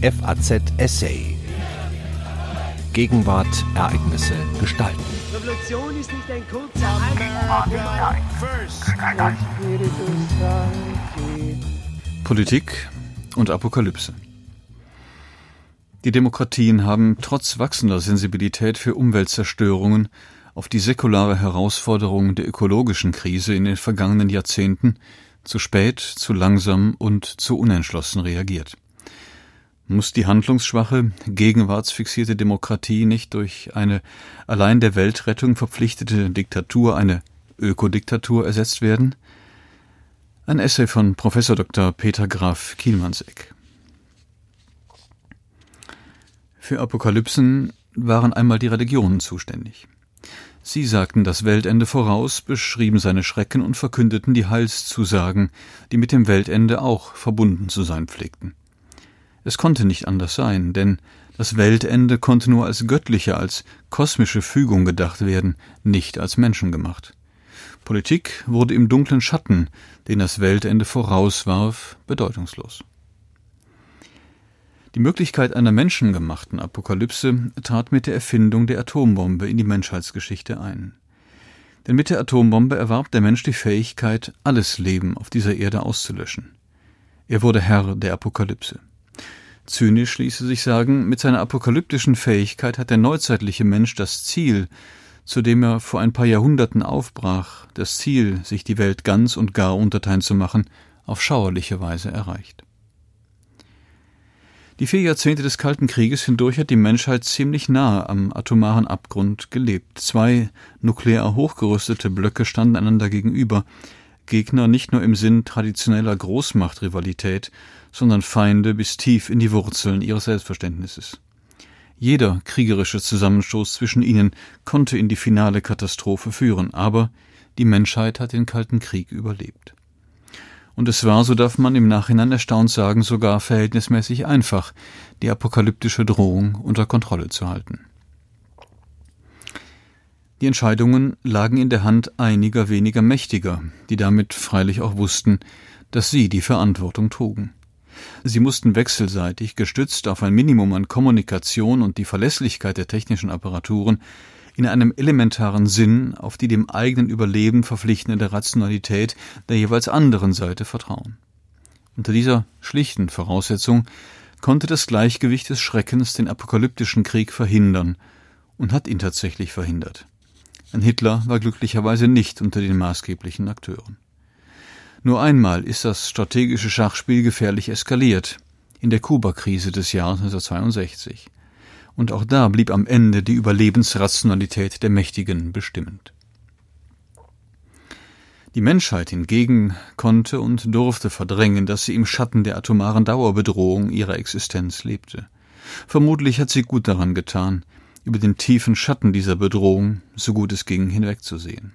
FAZ Essay. Gegenwart, Ereignisse, Gestalten. Revolution ist nicht ein kurzer Politik und Apokalypse. Die Demokratien haben trotz wachsender Sensibilität für Umweltzerstörungen auf die säkulare Herausforderung der ökologischen Krise in den vergangenen Jahrzehnten zu spät, zu langsam und zu unentschlossen reagiert. Muss die handlungsschwache, gegenwartsfixierte Demokratie nicht durch eine allein der Weltrettung verpflichtete Diktatur, eine Ökodiktatur ersetzt werden? Ein Essay von Professor Dr. Peter Graf Kielmannseck. Für Apokalypsen waren einmal die Religionen zuständig. Sie sagten das Weltende voraus, beschrieben seine Schrecken und verkündeten die Heilszusagen, die mit dem Weltende auch verbunden zu sein pflegten. Es konnte nicht anders sein, denn das Weltende konnte nur als göttliche, als kosmische Fügung gedacht werden, nicht als menschengemacht. Politik wurde im dunklen Schatten, den das Weltende vorauswarf, bedeutungslos. Die Möglichkeit einer menschengemachten Apokalypse trat mit der Erfindung der Atombombe in die Menschheitsgeschichte ein. Denn mit der Atombombe erwarb der Mensch die Fähigkeit, alles Leben auf dieser Erde auszulöschen. Er wurde Herr der Apokalypse. Zynisch ließe sich sagen, mit seiner apokalyptischen Fähigkeit hat der neuzeitliche Mensch das Ziel, zu dem er vor ein paar Jahrhunderten aufbrach, das Ziel, sich die Welt ganz und gar unterteilen zu machen, auf schauerliche Weise erreicht. Die vier Jahrzehnte des Kalten Krieges hindurch hat die Menschheit ziemlich nahe am atomaren Abgrund gelebt. Zwei nuklear hochgerüstete Blöcke standen einander gegenüber, Gegner nicht nur im Sinn traditioneller Großmachtrivalität, sondern Feinde bis tief in die Wurzeln ihres Selbstverständnisses. Jeder kriegerische Zusammenstoß zwischen ihnen konnte in die finale Katastrophe führen, aber die Menschheit hat den Kalten Krieg überlebt. Und es war, so darf man im Nachhinein erstaunt sagen, sogar verhältnismäßig einfach, die apokalyptische Drohung unter Kontrolle zu halten. Die Entscheidungen lagen in der Hand einiger weniger Mächtiger, die damit freilich auch wussten, dass sie die Verantwortung trugen. Sie mussten wechselseitig, gestützt auf ein Minimum an Kommunikation und die Verlässlichkeit der technischen Apparaturen, in einem elementaren Sinn auf die dem eigenen Überleben verpflichtende Rationalität der jeweils anderen Seite vertrauen. Unter dieser schlichten Voraussetzung konnte das Gleichgewicht des Schreckens den apokalyptischen Krieg verhindern und hat ihn tatsächlich verhindert. Ein Hitler war glücklicherweise nicht unter den maßgeblichen Akteuren. Nur einmal ist das strategische Schachspiel gefährlich eskaliert, in der Kuba-Krise des Jahres 1962 und auch da blieb am Ende die Überlebensrationalität der Mächtigen bestimmend. Die Menschheit hingegen konnte und durfte verdrängen, dass sie im Schatten der atomaren Dauerbedrohung ihrer Existenz lebte. Vermutlich hat sie gut daran getan, über den tiefen Schatten dieser Bedrohung, so gut es ging, hinwegzusehen.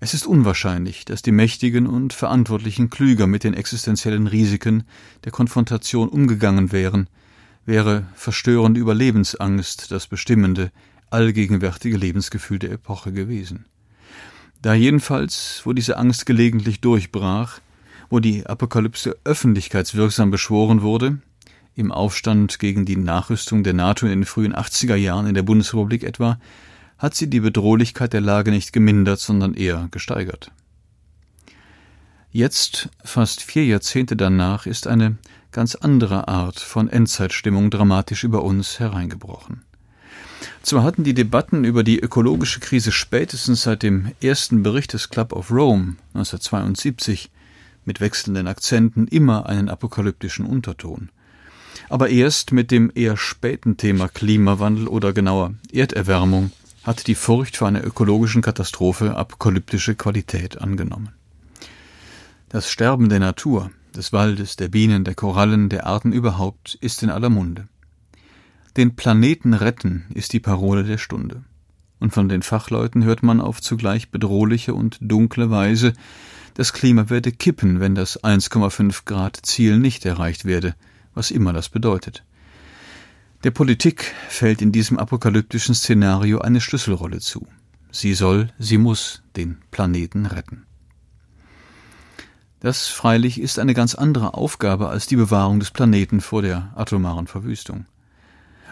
Es ist unwahrscheinlich, dass die Mächtigen und Verantwortlichen klüger mit den existenziellen Risiken der Konfrontation umgegangen wären, wäre verstörende Überlebensangst das bestimmende, allgegenwärtige Lebensgefühl der Epoche gewesen. Da jedenfalls, wo diese Angst gelegentlich durchbrach, wo die Apokalypse öffentlichkeitswirksam beschworen wurde, im Aufstand gegen die Nachrüstung der NATO in den frühen 80er Jahren in der Bundesrepublik etwa, hat sie die Bedrohlichkeit der Lage nicht gemindert, sondern eher gesteigert. Jetzt, fast vier Jahrzehnte danach, ist eine ganz andere Art von Endzeitstimmung dramatisch über uns hereingebrochen. Zwar hatten die Debatten über die ökologische Krise spätestens seit dem ersten Bericht des Club of Rome 1972 mit wechselnden Akzenten immer einen apokalyptischen Unterton. Aber erst mit dem eher späten Thema Klimawandel oder genauer Erderwärmung hat die Furcht vor einer ökologischen Katastrophe apokalyptische Qualität angenommen. Das Sterben der Natur, des Waldes, der Bienen, der Korallen, der Arten überhaupt ist in aller Munde. Den Planeten retten ist die Parole der Stunde. Und von den Fachleuten hört man auf zugleich bedrohliche und dunkle Weise, das Klima werde kippen, wenn das 1,5 Grad Ziel nicht erreicht werde, was immer das bedeutet. Der Politik fällt in diesem apokalyptischen Szenario eine Schlüsselrolle zu. Sie soll, sie muss den Planeten retten. Das freilich ist eine ganz andere Aufgabe als die Bewahrung des Planeten vor der atomaren Verwüstung.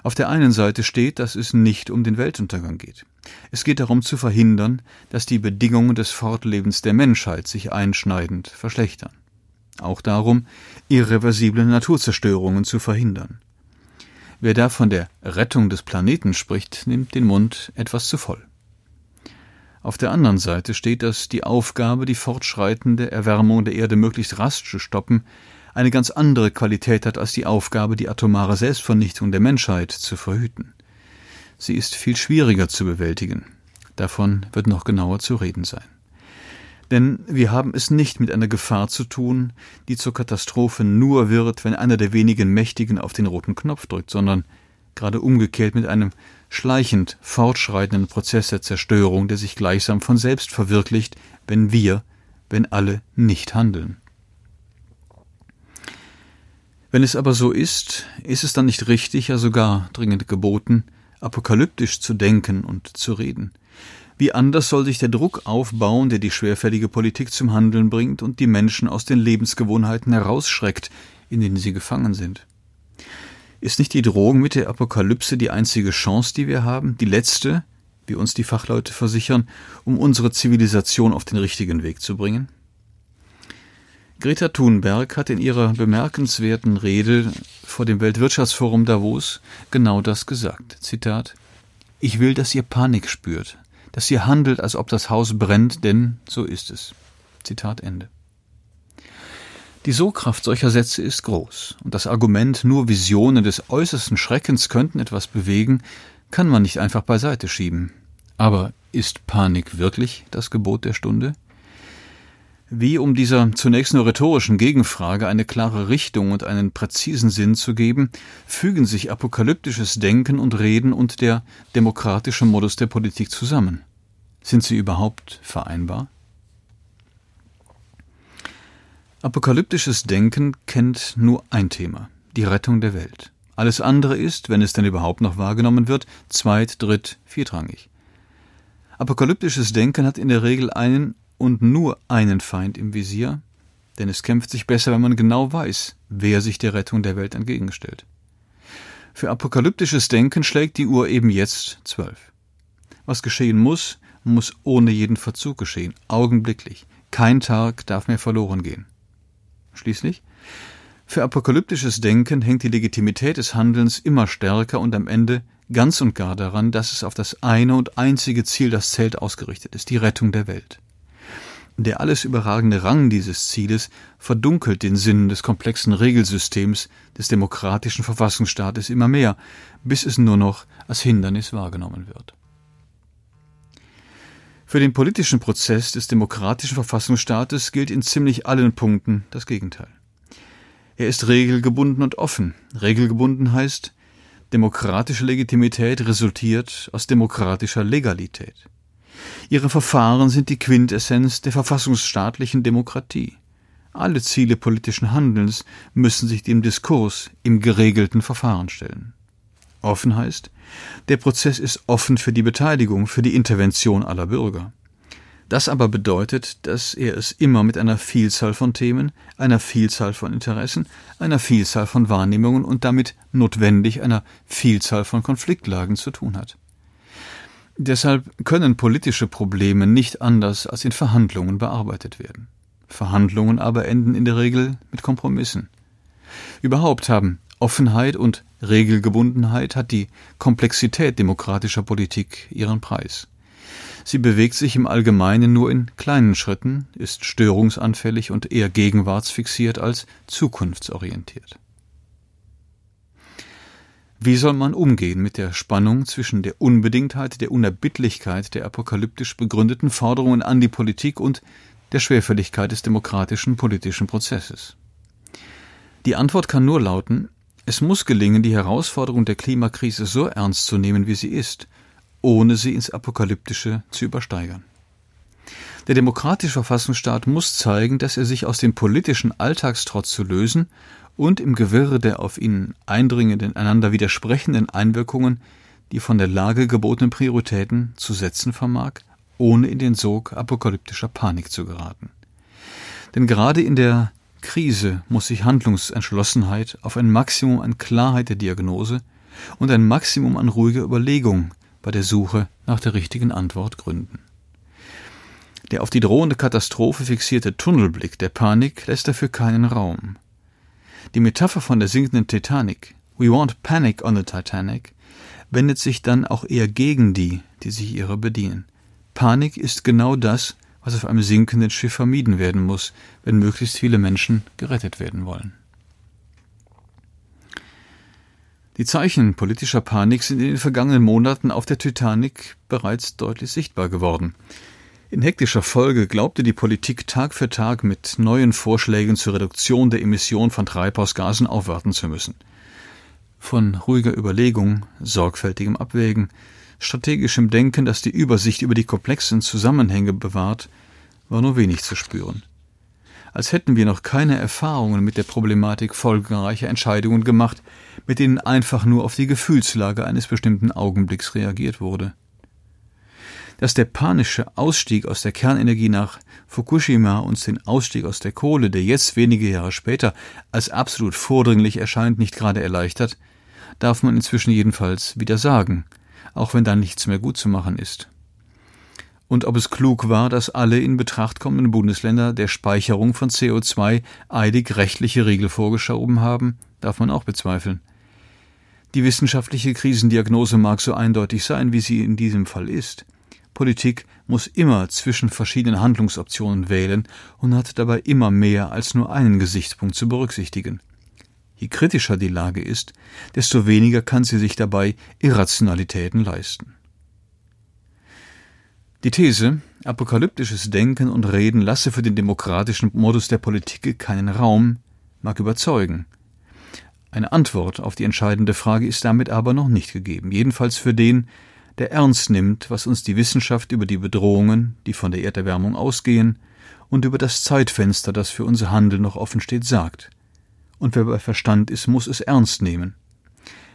Auf der einen Seite steht, dass es nicht um den Weltuntergang geht. Es geht darum zu verhindern, dass die Bedingungen des Fortlebens der Menschheit sich einschneidend verschlechtern. Auch darum, irreversible Naturzerstörungen zu verhindern. Wer da von der Rettung des Planeten spricht, nimmt den Mund etwas zu voll. Auf der anderen Seite steht, dass die Aufgabe, die fortschreitende Erwärmung der Erde möglichst rasch zu stoppen, eine ganz andere Qualität hat als die Aufgabe, die atomare Selbstvernichtung der Menschheit zu verhüten. Sie ist viel schwieriger zu bewältigen. Davon wird noch genauer zu reden sein. Denn wir haben es nicht mit einer Gefahr zu tun, die zur Katastrophe nur wird, wenn einer der wenigen Mächtigen auf den roten Knopf drückt, sondern gerade umgekehrt mit einem schleichend fortschreitenden Prozess der Zerstörung, der sich gleichsam von selbst verwirklicht, wenn wir, wenn alle nicht handeln. Wenn es aber so ist, ist es dann nicht richtig, ja sogar dringend geboten, apokalyptisch zu denken und zu reden. Wie anders soll sich der Druck aufbauen, der die schwerfällige Politik zum Handeln bringt und die Menschen aus den Lebensgewohnheiten herausschreckt, in denen sie gefangen sind? Ist nicht die Drohung mit der Apokalypse die einzige Chance, die wir haben, die letzte, wie uns die Fachleute versichern, um unsere Zivilisation auf den richtigen Weg zu bringen? Greta Thunberg hat in ihrer bemerkenswerten Rede vor dem Weltwirtschaftsforum Davos genau das gesagt. Zitat Ich will, dass ihr Panik spürt, dass ihr handelt, als ob das Haus brennt, denn so ist es. Zitat Ende. Die Sogkraft solcher Sätze ist groß, und das Argument, nur Visionen des äußersten Schreckens könnten etwas bewegen, kann man nicht einfach beiseite schieben. Aber ist Panik wirklich das Gebot der Stunde? Wie, um dieser zunächst nur rhetorischen Gegenfrage eine klare Richtung und einen präzisen Sinn zu geben, fügen sich apokalyptisches Denken und Reden und der demokratische Modus der Politik zusammen. Sind sie überhaupt vereinbar? Apokalyptisches Denken kennt nur ein Thema, die Rettung der Welt. Alles andere ist, wenn es denn überhaupt noch wahrgenommen wird, zweit-, dritt-, viertrangig. Apokalyptisches Denken hat in der Regel einen und nur einen Feind im Visier, denn es kämpft sich besser, wenn man genau weiß, wer sich der Rettung der Welt entgegenstellt. Für apokalyptisches Denken schlägt die Uhr eben jetzt zwölf. Was geschehen muss, muss ohne jeden Verzug geschehen, augenblicklich. Kein Tag darf mehr verloren gehen. Schließlich, für apokalyptisches Denken hängt die Legitimität des Handelns immer stärker und am Ende ganz und gar daran, dass es auf das eine und einzige Ziel, das Zelt ausgerichtet ist, die Rettung der Welt. Der alles überragende Rang dieses Zieles verdunkelt den Sinn des komplexen Regelsystems des demokratischen Verfassungsstaates immer mehr, bis es nur noch als Hindernis wahrgenommen wird. Für den politischen Prozess des demokratischen Verfassungsstaates gilt in ziemlich allen Punkten das Gegenteil. Er ist regelgebunden und offen. Regelgebunden heißt, demokratische Legitimität resultiert aus demokratischer Legalität. Ihre Verfahren sind die Quintessenz der verfassungsstaatlichen Demokratie. Alle Ziele politischen Handelns müssen sich dem Diskurs im geregelten Verfahren stellen. Offen heißt, der Prozess ist offen für die Beteiligung, für die Intervention aller Bürger. Das aber bedeutet, dass er es immer mit einer Vielzahl von Themen, einer Vielzahl von Interessen, einer Vielzahl von Wahrnehmungen und damit notwendig einer Vielzahl von Konfliktlagen zu tun hat. Deshalb können politische Probleme nicht anders als in Verhandlungen bearbeitet werden. Verhandlungen aber enden in der Regel mit Kompromissen. Überhaupt haben Offenheit und Regelgebundenheit hat die Komplexität demokratischer Politik ihren Preis. Sie bewegt sich im Allgemeinen nur in kleinen Schritten, ist störungsanfällig und eher gegenwartsfixiert als zukunftsorientiert. Wie soll man umgehen mit der Spannung zwischen der Unbedingtheit, der Unerbittlichkeit der apokalyptisch begründeten Forderungen an die Politik und der Schwerfälligkeit des demokratischen politischen Prozesses? Die Antwort kann nur lauten, es muss gelingen, die Herausforderung der Klimakrise so ernst zu nehmen, wie sie ist, ohne sie ins Apokalyptische zu übersteigern. Der demokratische Verfassungsstaat muss zeigen, dass er sich aus dem politischen Alltagstrotz zu lösen und im Gewirre der auf ihn eindringenden, einander widersprechenden Einwirkungen die von der Lage gebotenen Prioritäten zu setzen vermag, ohne in den Sog apokalyptischer Panik zu geraten. Denn gerade in der Krise muss sich Handlungsentschlossenheit auf ein Maximum an Klarheit der Diagnose und ein Maximum an ruhiger Überlegung bei der Suche nach der richtigen Antwort gründen. Der auf die drohende Katastrophe fixierte Tunnelblick der Panik lässt dafür keinen Raum. Die Metapher von der sinkenden Titanic, We want panic on the Titanic, wendet sich dann auch eher gegen die, die sich ihrer bedienen. Panik ist genau das, was auf einem sinkenden Schiff vermieden werden muss, wenn möglichst viele Menschen gerettet werden wollen. Die Zeichen politischer Panik sind in den vergangenen Monaten auf der Titanic bereits deutlich sichtbar geworden. In hektischer Folge glaubte die Politik Tag für Tag mit neuen Vorschlägen zur Reduktion der Emission von Treibhausgasen aufwarten zu müssen. Von ruhiger Überlegung, sorgfältigem Abwägen, strategischem Denken, das die Übersicht über die komplexen Zusammenhänge bewahrt, war nur wenig zu spüren. Als hätten wir noch keine Erfahrungen mit der Problematik folgenreicher Entscheidungen gemacht, mit denen einfach nur auf die Gefühlslage eines bestimmten Augenblicks reagiert wurde. Dass der panische Ausstieg aus der Kernenergie nach Fukushima uns den Ausstieg aus der Kohle, der jetzt wenige Jahre später als absolut vordringlich erscheint, nicht gerade erleichtert, darf man inzwischen jedenfalls wieder sagen, auch wenn da nichts mehr gut zu machen ist. Und ob es klug war, dass alle in Betracht kommenden Bundesländer der Speicherung von CO2 eilig rechtliche Riegel vorgeschoben haben, darf man auch bezweifeln. Die wissenschaftliche Krisendiagnose mag so eindeutig sein, wie sie in diesem Fall ist. Politik muss immer zwischen verschiedenen Handlungsoptionen wählen und hat dabei immer mehr als nur einen Gesichtspunkt zu berücksichtigen. Je kritischer die Lage ist, desto weniger kann sie sich dabei Irrationalitäten leisten. Die These, apokalyptisches Denken und Reden lasse für den demokratischen Modus der Politik keinen Raum, mag überzeugen. Eine Antwort auf die entscheidende Frage ist damit aber noch nicht gegeben, jedenfalls für den, der ernst nimmt, was uns die Wissenschaft über die Bedrohungen, die von der Erderwärmung ausgehen, und über das Zeitfenster, das für unser Handeln noch offen steht, sagt und wer bei Verstand ist, muss es ernst nehmen.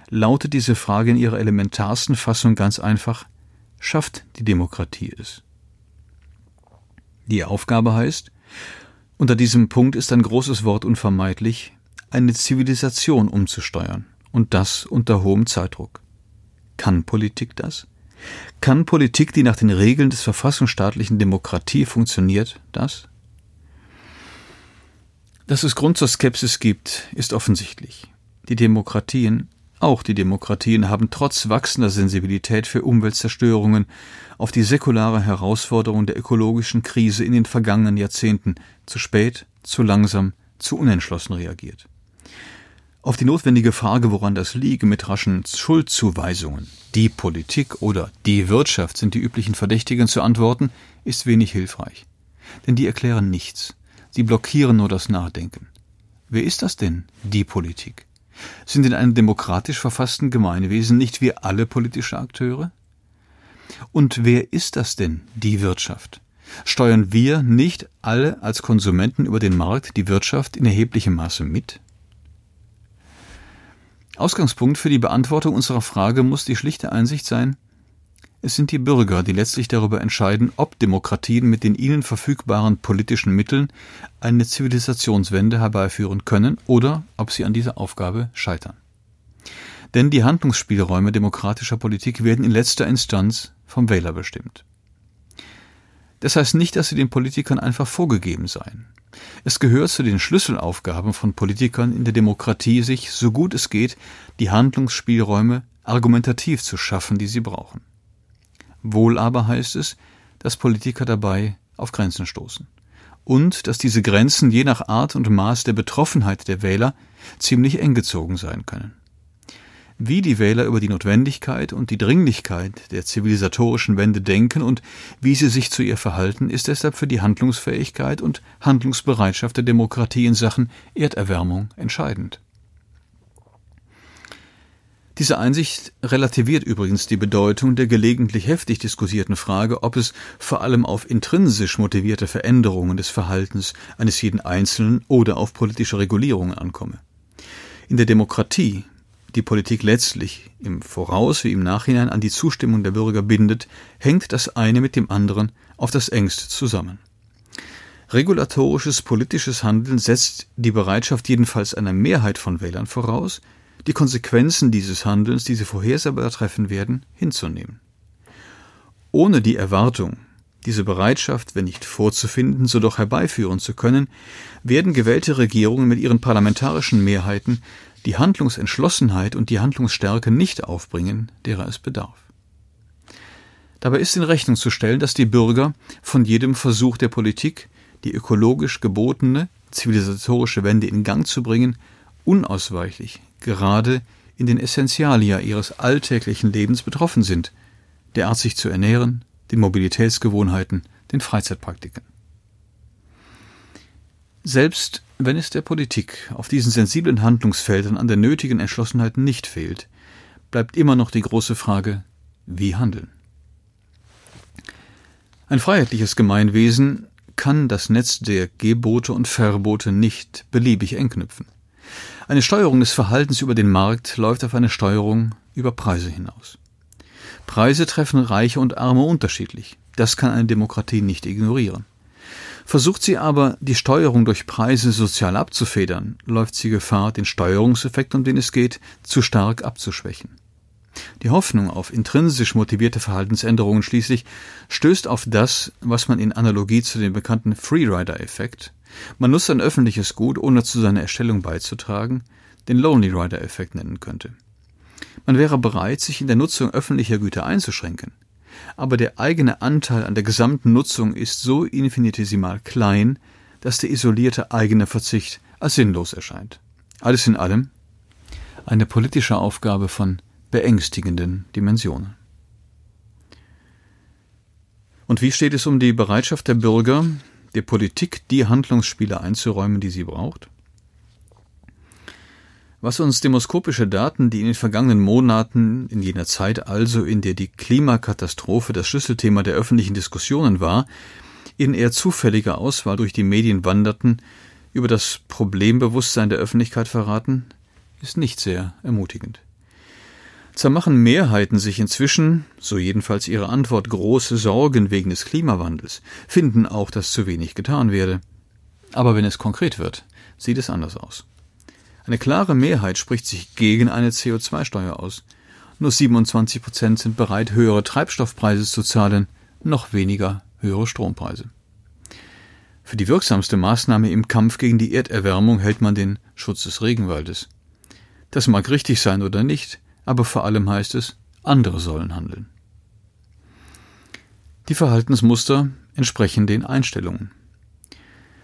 Lautet diese Frage in ihrer elementarsten Fassung ganz einfach, schafft die Demokratie es? Die Aufgabe heißt, unter diesem Punkt ist ein großes Wort unvermeidlich, eine Zivilisation umzusteuern, und das unter hohem Zeitdruck. Kann Politik das? Kann Politik, die nach den Regeln des verfassungsstaatlichen Demokratie funktioniert, das? Dass es Grund zur Skepsis gibt, ist offensichtlich. Die Demokratien, auch die Demokratien, haben trotz wachsender Sensibilität für Umweltzerstörungen auf die säkulare Herausforderung der ökologischen Krise in den vergangenen Jahrzehnten zu spät, zu langsam, zu unentschlossen reagiert. Auf die notwendige Frage, woran das liege, mit raschen Schuldzuweisungen, die Politik oder die Wirtschaft sind die üblichen Verdächtigen zu antworten, ist wenig hilfreich. Denn die erklären nichts. Sie blockieren nur das Nachdenken. Wer ist das denn, die Politik? Sind in einem demokratisch verfassten Gemeinwesen nicht wir alle politische Akteure? Und wer ist das denn, die Wirtschaft? Steuern wir nicht alle als Konsumenten über den Markt die Wirtschaft in erheblichem Maße mit? Ausgangspunkt für die Beantwortung unserer Frage muss die schlichte Einsicht sein, es sind die Bürger, die letztlich darüber entscheiden, ob Demokratien mit den ihnen verfügbaren politischen Mitteln eine Zivilisationswende herbeiführen können oder ob sie an dieser Aufgabe scheitern. Denn die Handlungsspielräume demokratischer Politik werden in letzter Instanz vom Wähler bestimmt. Das heißt nicht, dass sie den Politikern einfach vorgegeben seien. Es gehört zu den Schlüsselaufgaben von Politikern in der Demokratie, sich, so gut es geht, die Handlungsspielräume argumentativ zu schaffen, die sie brauchen. Wohl aber heißt es, dass Politiker dabei auf Grenzen stoßen. Und dass diese Grenzen je nach Art und Maß der Betroffenheit der Wähler ziemlich eng gezogen sein können. Wie die Wähler über die Notwendigkeit und die Dringlichkeit der zivilisatorischen Wende denken und wie sie sich zu ihr verhalten, ist deshalb für die Handlungsfähigkeit und Handlungsbereitschaft der Demokratie in Sachen Erderwärmung entscheidend. Diese Einsicht relativiert übrigens die Bedeutung der gelegentlich heftig diskutierten Frage, ob es vor allem auf intrinsisch motivierte Veränderungen des Verhaltens eines jeden Einzelnen oder auf politische Regulierungen ankomme. In der Demokratie, die Politik letztlich im Voraus wie im Nachhinein an die Zustimmung der Bürger bindet, hängt das eine mit dem anderen auf das engste zusammen. Regulatorisches politisches Handeln setzt die Bereitschaft jedenfalls einer Mehrheit von Wählern voraus, die Konsequenzen dieses Handelns, die sie vorhersehbar treffen werden, hinzunehmen. Ohne die Erwartung, diese Bereitschaft, wenn nicht vorzufinden, so doch herbeiführen zu können, werden gewählte Regierungen mit ihren parlamentarischen Mehrheiten die Handlungsentschlossenheit und die Handlungsstärke nicht aufbringen, derer es bedarf. Dabei ist in Rechnung zu stellen, dass die Bürger von jedem Versuch der Politik, die ökologisch gebotene zivilisatorische Wende in Gang zu bringen, unausweichlich gerade in den Essentialia ihres alltäglichen Lebens betroffen sind, der Art sich zu ernähren, den Mobilitätsgewohnheiten, den Freizeitpraktiken. Selbst wenn es der Politik auf diesen sensiblen Handlungsfeldern an der nötigen Entschlossenheit nicht fehlt, bleibt immer noch die große Frage, wie handeln. Ein freiheitliches Gemeinwesen kann das Netz der Gebote und Verbote nicht beliebig eng knüpfen. Eine Steuerung des Verhaltens über den Markt läuft auf eine Steuerung über Preise hinaus. Preise treffen Reiche und Arme unterschiedlich. Das kann eine Demokratie nicht ignorieren. Versucht sie aber, die Steuerung durch Preise sozial abzufedern, läuft sie Gefahr, den Steuerungseffekt, um den es geht, zu stark abzuschwächen. Die Hoffnung auf intrinsisch motivierte Verhaltensänderungen schließlich stößt auf das, was man in Analogie zu dem bekannten Freerider-Effekt, man nutzt ein öffentliches Gut, ohne zu seiner Erstellung beizutragen, den Lonely Rider-Effekt nennen könnte. Man wäre bereit, sich in der Nutzung öffentlicher Güter einzuschränken, aber der eigene Anteil an der gesamten Nutzung ist so infinitesimal klein, dass der isolierte eigene Verzicht als sinnlos erscheint. Alles in allem eine politische Aufgabe von beängstigenden Dimensionen. Und wie steht es um die Bereitschaft der Bürger, der Politik die Handlungsspiele einzuräumen, die sie braucht? Was uns demoskopische Daten, die in den vergangenen Monaten, in jener Zeit also, in der die Klimakatastrophe das Schlüsselthema der öffentlichen Diskussionen war, in eher zufälliger Auswahl durch die Medien wanderten, über das Problembewusstsein der Öffentlichkeit verraten, ist nicht sehr ermutigend. Zwar machen Mehrheiten sich inzwischen, so jedenfalls ihre Antwort, große Sorgen wegen des Klimawandels, finden auch, dass zu wenig getan werde. Aber wenn es konkret wird, sieht es anders aus. Eine klare Mehrheit spricht sich gegen eine CO2-Steuer aus. Nur 27 Prozent sind bereit, höhere Treibstoffpreise zu zahlen, noch weniger höhere Strompreise. Für die wirksamste Maßnahme im Kampf gegen die Erderwärmung hält man den Schutz des Regenwaldes. Das mag richtig sein oder nicht, aber vor allem heißt es, andere sollen handeln. Die Verhaltensmuster entsprechen den Einstellungen.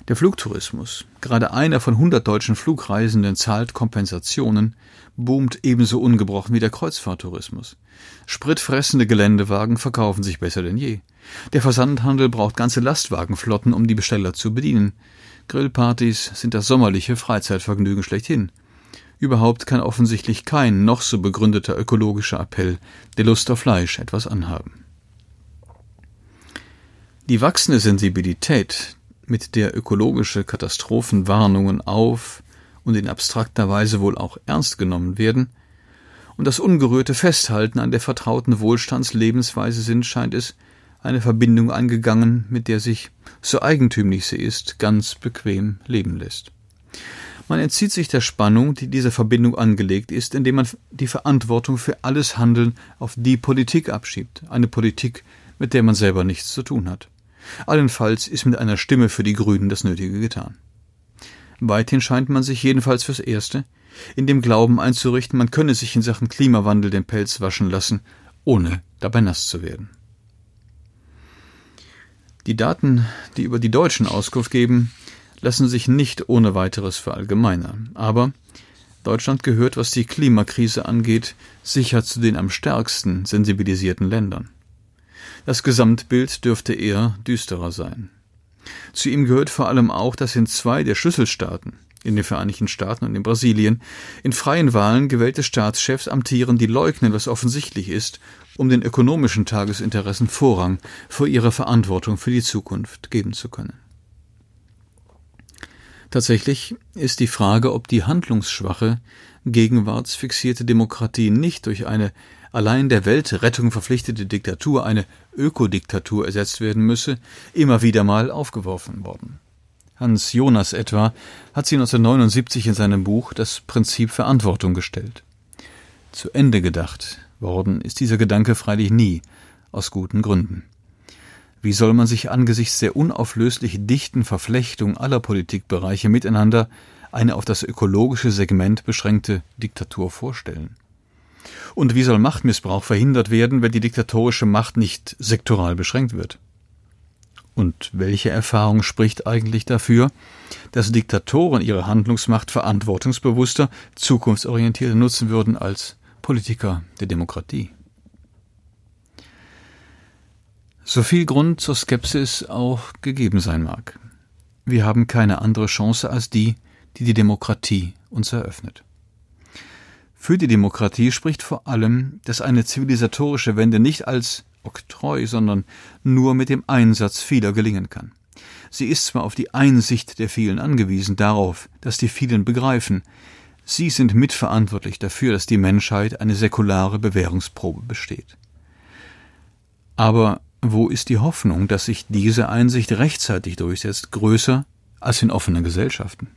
Der Flugtourismus, gerade einer von 100 deutschen Flugreisenden zahlt Kompensationen, boomt ebenso ungebrochen wie der Kreuzfahrttourismus. Spritfressende Geländewagen verkaufen sich besser denn je. Der Versandhandel braucht ganze Lastwagenflotten, um die Besteller zu bedienen. Grillpartys sind das sommerliche Freizeitvergnügen schlechthin. Überhaupt kann offensichtlich kein noch so begründeter ökologischer Appell der Lust auf Fleisch etwas anhaben. Die wachsende Sensibilität, mit der ökologische Katastrophenwarnungen auf und in abstrakter Weise wohl auch ernst genommen werden, und das ungerührte Festhalten an der vertrauten Wohlstandslebensweise sind, scheint es, eine Verbindung eingegangen, mit der sich, so eigentümlich sie ist, ganz bequem leben lässt. Man entzieht sich der Spannung, die diese Verbindung angelegt ist, indem man die Verantwortung für alles Handeln auf die Politik abschiebt, eine Politik, mit der man selber nichts zu tun hat. Allenfalls ist mit einer Stimme für die Grünen das Nötige getan. Weithin scheint man sich jedenfalls fürs Erste in dem Glauben einzurichten, man könne sich in Sachen Klimawandel den Pelz waschen lassen, ohne dabei nass zu werden. Die Daten, die über die Deutschen Auskunft geben, lassen sich nicht ohne weiteres verallgemeinern. Aber Deutschland gehört, was die Klimakrise angeht, sicher zu den am stärksten sensibilisierten Ländern. Das Gesamtbild dürfte eher düsterer sein. Zu ihm gehört vor allem auch, dass in zwei der Schlüsselstaaten, in den Vereinigten Staaten und in Brasilien, in freien Wahlen gewählte Staatschefs amtieren, die leugnen, was offensichtlich ist, um den ökonomischen Tagesinteressen Vorrang vor ihrer Verantwortung für die Zukunft geben zu können. Tatsächlich ist die Frage, ob die handlungsschwache, gegenwartsfixierte Demokratie nicht durch eine allein der Weltrettung verpflichtete Diktatur, eine Ökodiktatur ersetzt werden müsse, immer wieder mal aufgeworfen worden. Hans Jonas etwa, hat sie 1979 in seinem Buch Das Prinzip Verantwortung gestellt. Zu Ende gedacht worden ist dieser Gedanke freilich nie, aus guten Gründen. Wie soll man sich angesichts der unauflöslich dichten Verflechtung aller Politikbereiche miteinander eine auf das ökologische Segment beschränkte Diktatur vorstellen? Und wie soll Machtmissbrauch verhindert werden, wenn die diktatorische Macht nicht sektoral beschränkt wird? Und welche Erfahrung spricht eigentlich dafür, dass Diktatoren ihre Handlungsmacht verantwortungsbewusster, zukunftsorientierter nutzen würden als Politiker der Demokratie? So viel Grund zur Skepsis auch gegeben sein mag. Wir haben keine andere Chance als die, die die Demokratie uns eröffnet. Für die Demokratie spricht vor allem, dass eine zivilisatorische Wende nicht als Oktroi, sondern nur mit dem Einsatz vieler gelingen kann. Sie ist zwar auf die Einsicht der vielen angewiesen, darauf, dass die vielen begreifen, sie sind mitverantwortlich dafür, dass die Menschheit eine säkulare Bewährungsprobe besteht. Aber wo ist die Hoffnung, dass sich diese Einsicht rechtzeitig durchsetzt, größer als in offenen Gesellschaften?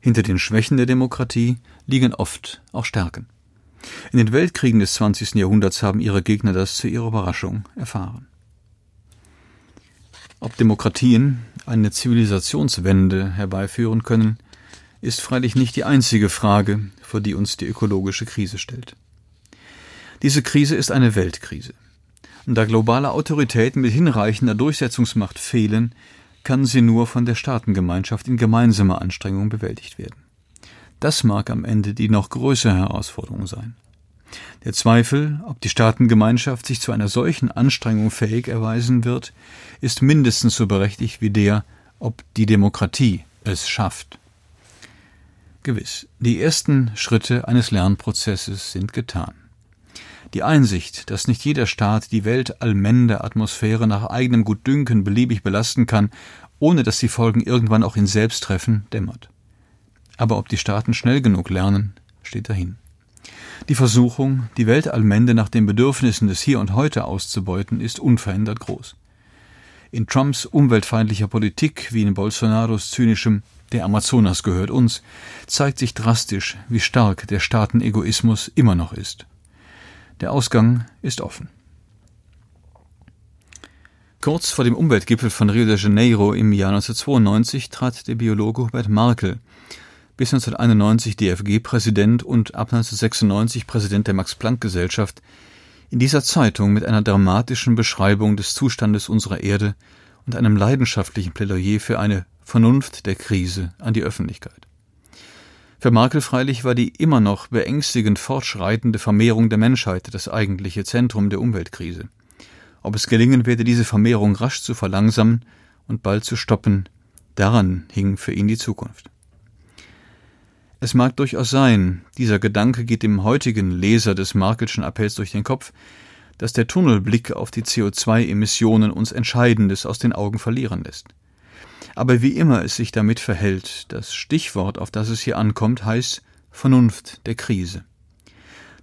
Hinter den Schwächen der Demokratie liegen oft auch Stärken. In den Weltkriegen des 20. Jahrhunderts haben ihre Gegner das zu ihrer Überraschung erfahren. Ob Demokratien eine Zivilisationswende herbeiführen können, ist freilich nicht die einzige Frage, vor die uns die ökologische Krise stellt. Diese Krise ist eine Weltkrise. Und da globale Autoritäten mit hinreichender Durchsetzungsmacht fehlen, kann sie nur von der Staatengemeinschaft in gemeinsamer Anstrengung bewältigt werden. Das mag am Ende die noch größere Herausforderung sein. Der Zweifel, ob die Staatengemeinschaft sich zu einer solchen Anstrengung fähig erweisen wird, ist mindestens so berechtigt wie der, ob die Demokratie es schafft. Gewiss, die ersten Schritte eines Lernprozesses sind getan. Die Einsicht, dass nicht jeder Staat die weltallmende Atmosphäre nach eigenem Gutdünken beliebig belasten kann, ohne dass die Folgen irgendwann auch ihn selbst treffen, dämmert. Aber ob die Staaten schnell genug lernen, steht dahin. Die Versuchung, die Weltallmende nach den Bedürfnissen des Hier und Heute auszubeuten, ist unverändert groß. In Trumps umweltfeindlicher Politik wie in Bolsonaros zynischem Der Amazonas gehört uns, zeigt sich drastisch, wie stark der Staatenegoismus immer noch ist. Der Ausgang ist offen. Kurz vor dem Umweltgipfel von Rio de Janeiro im Jahr 1992 trat der Biologe Hubert Markel, bis 1991 DFG-Präsident und ab 1996 Präsident der Max-Planck-Gesellschaft, in dieser Zeitung mit einer dramatischen Beschreibung des Zustandes unserer Erde und einem leidenschaftlichen Plädoyer für eine Vernunft der Krise an die Öffentlichkeit. Für Markel freilich war die immer noch beängstigend fortschreitende Vermehrung der Menschheit das eigentliche Zentrum der Umweltkrise. Ob es gelingen werde, diese Vermehrung rasch zu verlangsamen und bald zu stoppen, daran hing für ihn die Zukunft. Es mag durchaus sein, dieser Gedanke geht dem heutigen Leser des Markelschen Appells durch den Kopf, dass der Tunnelblick auf die CO2-Emissionen uns Entscheidendes aus den Augen verlieren lässt. Aber wie immer es sich damit verhält, das Stichwort, auf das es hier ankommt, heißt Vernunft der Krise.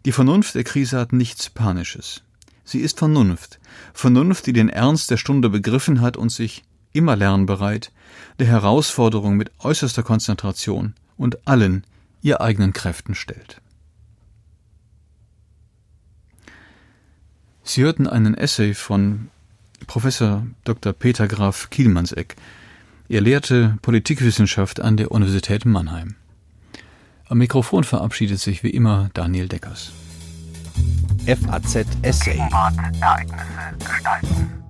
Die Vernunft der Krise hat nichts Panisches. Sie ist Vernunft, Vernunft, die den Ernst der Stunde begriffen hat und sich immer lernbereit der Herausforderung mit äußerster Konzentration und allen ihr eigenen Kräften stellt. Sie hörten einen Essay von Professor Dr. Peter Graf Kielmannseck, er lehrte Politikwissenschaft an der Universität Mannheim. Am Mikrofon verabschiedet sich wie immer Daniel Deckers. FAZ Essay. Ereignisse gestalten.